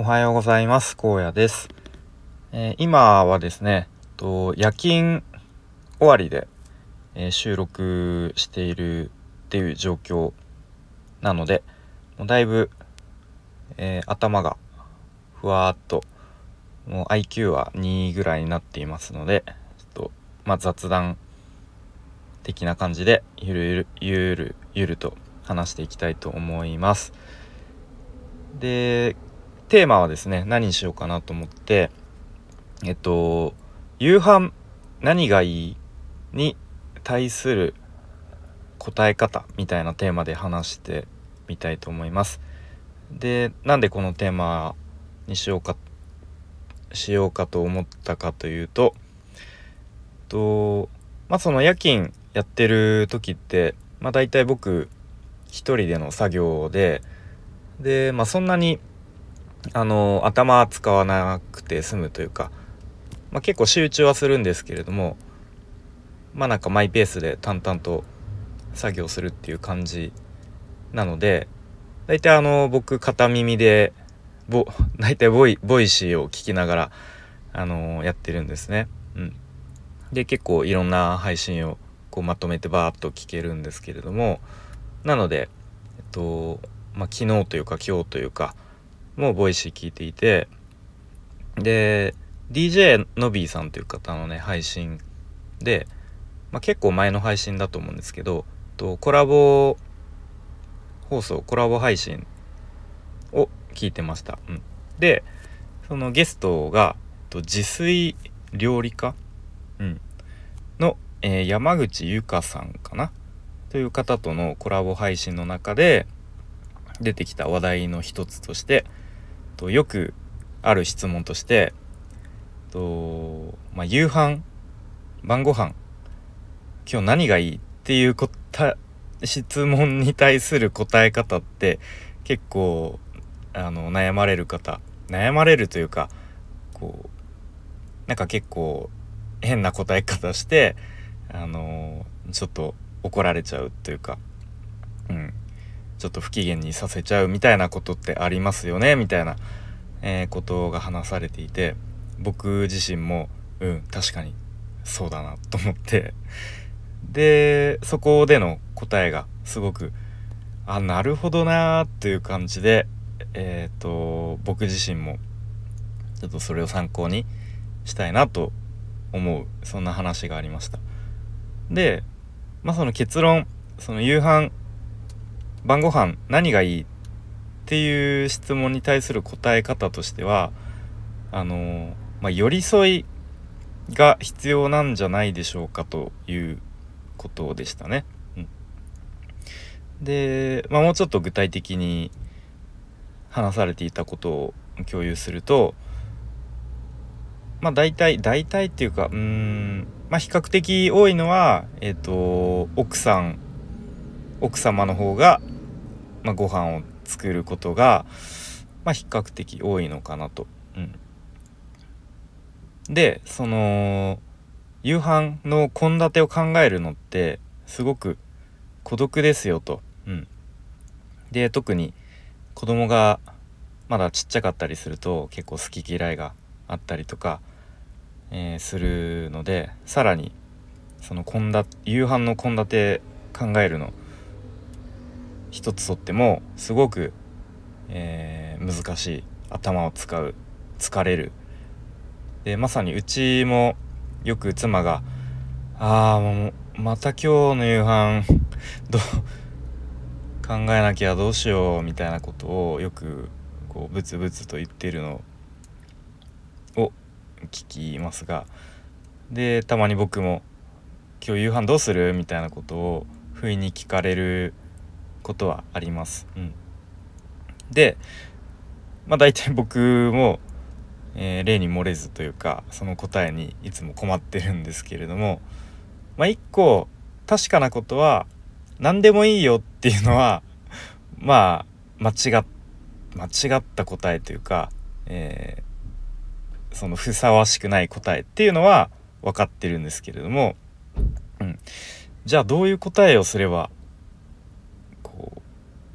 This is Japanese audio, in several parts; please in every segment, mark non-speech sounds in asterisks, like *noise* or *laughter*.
おはようございます荒野です、えー、今はですねと夜勤終わりで、えー、収録しているっていう状況なのでもうだいぶ、えー、頭がふわーっともう IQ は2ぐらいになっていますのでちょっとまあ雑談的な感じでゆるゆるゆるゆると話していきたいと思います。でテーマはですね何にしようかなと思ってえっと夕飯何がいいに対する答え方みたいなテーマで話してみたいと思います。でなんでこのテーマにしようかしようかと思ったかというととまあその夜勤やってる時ってまあ大体僕一人での作業ででまあそんなにあの頭使わなくて済むというか、まあ、結構集中はするんですけれどもまあなんかマイペースで淡々と作業するっていう感じなので大体あの僕片耳でボ大体ボイ Voicy を聞きながらあのやってるんですね。うん、で結構いろんな配信をこうまとめてバーッと聞けるんですけれどもなのでえっとまあ昨日というか今日というかも Voicy 聞いていてで DJ のびーさんという方のね配信で、まあ、結構前の配信だと思うんですけどとコラボ放送コラボ配信を聞いてました。うん、でそのゲストがと自炊料理家、うん、の、えー、山口由香さんかな？という方とのコラボ配信の中で出てきた話題の一つとしてとよくある質問としてと、まあ、夕飯晩ご飯今日何がいいっていうこ質問に対する答え方って結構あの悩まれる方悩まれるというかこうなんか結構変な答え方してあのちょっと怒られちゃうというか、うん、ちょっと不機嫌にさせちゃうみたいなことってありますよね？みたいな、えー、ことが話されていて僕自身もうん確かにそうだなと思って。でそこでの答えがすごくあなるほどなーっていう感じでえっ、ー、と僕自身もちょっとそれを参考にしたいなと思うそんな話がありました。でまあその結論その夕飯晩ご飯何がいいっていう質問に対する答え方としてはあのまあ、寄り添いが必要なんじゃないでしょうかということでしたね。うん、で、まあ、もうちょっと具体的に話されていたことを共有するとまあ大体大体っていうかうんまあ比較的多いのはえっ、ー、と奥さん奥様の方が、まあ、ご飯を作ることが、まあ、比較的多いのかなと。うん、でその夕飯の献立を考えるのってすごく孤独ですよと。うん、で特に子供がまだちっちゃかったりすると結構好き嫌いがあったりとか、えー、するのでさらにその献立夕飯の献立考えるの一つとってもすごく、えー、難しい頭を使う疲れるでまさにうちもよく妻が「ああもうまた今日の夕飯どう考えなきゃどうしよう」みたいなことをよくこうブツブツと言ってるのを聞きますがでたまに僕も「今日夕飯どうする?」みたいなことを不意に聞かれることはあります。うん、でまあ大体僕もえー、例に漏れずというかその答えにいつも困ってるんですけれどもまあ一個確かなことは何でもいいよっていうのはまあ間違間違った答えというか、えー、そのふさわしくない答えっていうのは分かってるんですけれども、うん、じゃあどういう答えをすれば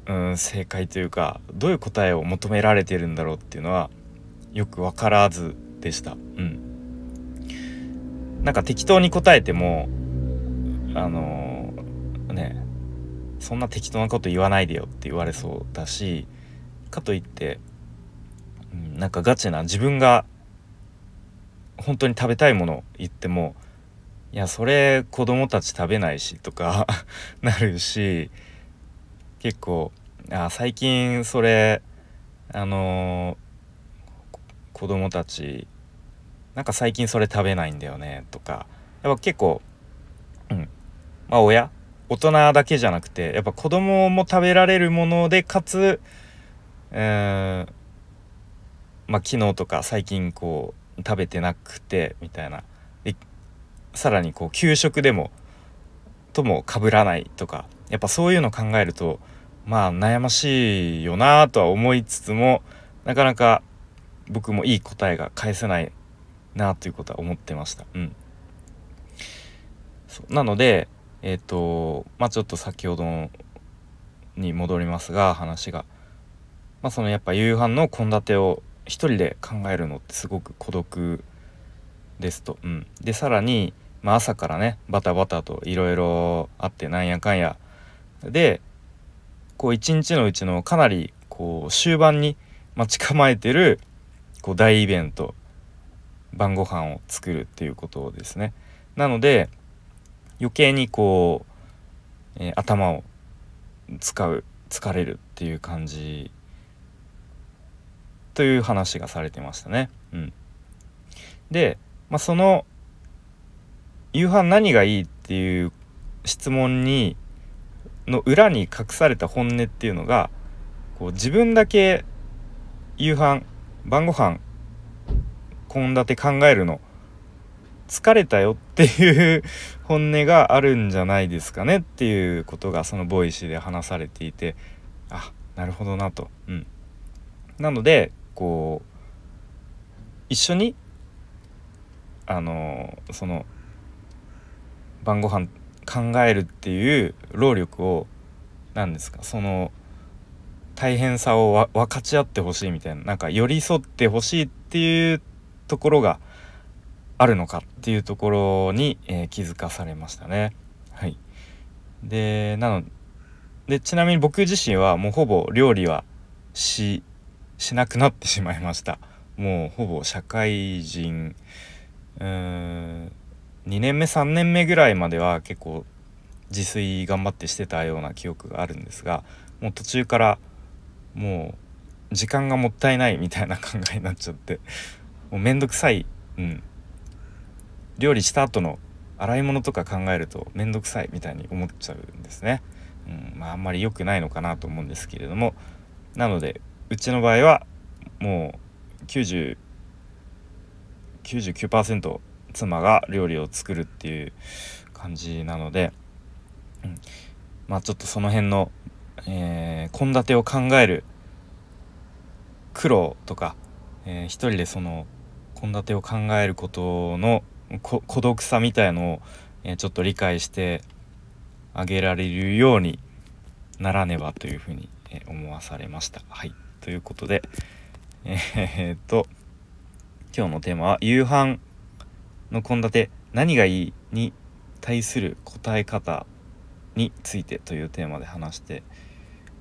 う、ん、正解というかどういう答えを求められてるんだろうっていうのはよく分からずでした。うん。なんか適当に答えてもあのー、ねそんな適当なこと言わないでよって言われそうだしかといって、うん、なんかガチな自分が本当に食べたいもの言ってもいやそれ子供たち食べないしとか *laughs* なるし結構あ最近それあのー、子供たちなんか最近それ食べないんだよねとか。やっぱ結構うん。まあ親大人だけじゃなくてやっぱ子供も食べられるものでかつ、えー、まあ昨日とか最近こう食べてなくてみたいな。さらにこう給食でもともかぶらないとか。やっぱそういうの考えるとまあ悩ましいよなとは思いつつもなかなか僕もいい答えが返せないなということは思ってました。うん、なのでえっ、ー、とまあちょっと先ほどに戻りますが話が、まあ、そのやっぱ夕飯の献立を一人で考えるのってすごく孤独ですと。うん、でさらに、まあ、朝からねバタバタといろいろあってなんやかんや。でこう一日のうちのかなりこう終盤に待ち構えてるこう大イベント晩ご飯を作るっていうことですね。なので余計にこう、えー、頭を使う疲れるっていう感じという話がされてましたね。うん、で、まあ、その夕飯何がいいっていう質問にの裏に隠された本音っていうのがこう自分だけ夕飯晩ご飯献立考えるの疲れたよっていう *laughs* 本音があるんじゃないですかねっていうことがその Voicy で話されていてあなるほどなと。うん、なのでこう一緒にあのその晩ご飯考えるっていう労力を何ですかその大変さを分かち合ってほしいみたいななんか寄り添ってほしいっていうところがあるのかっていうところに、えー、気づかされましたね。はい、でなのでちなみに僕自身はもうほぼ料理はしなくなってしまいました。もうほぼ社会人うーん2年目3年目ぐらいまでは結構自炊頑張ってしてたような記憶があるんですがもう途中からもう時間がもったいないみたいな考えになっちゃってもうめんどくさい、うん、料理した後の洗い物とか考えるとめんどくさいみたいに思っちゃうんですね。うん、まああんまり良くないのかなと思うんですけれども。なのでうちの場合はもう999%妻が料理を作るっていう感じなので、うん、まあちょっとその辺の献立、を考える苦労とか、えー、一人でその献立を考えることの孤独さみたいのを、えー、ちょっと理解してあげられるようにならねばというふうに、えー、思わされました。はいということでえー、っと今日のテーマは夕飯の献立何がいいに対する答え方についてというテーマで話して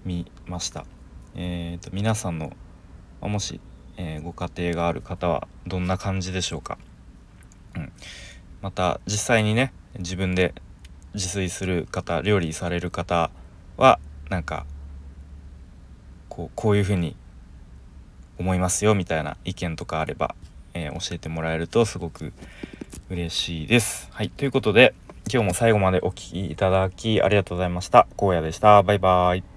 みました。えーと、皆さんのもし、えー、ご家庭がある方はどんな感じでしょうか、うん、また実際にね自分で自炊する方料理される方はなんかこうこういうふうに思いますよみたいな意見とかあれば、えー、教えてもらえるとすごく嬉しいです。はい。ということで、今日も最後までお聴きいただきありがとうございました。荒野でした。バイバーイ。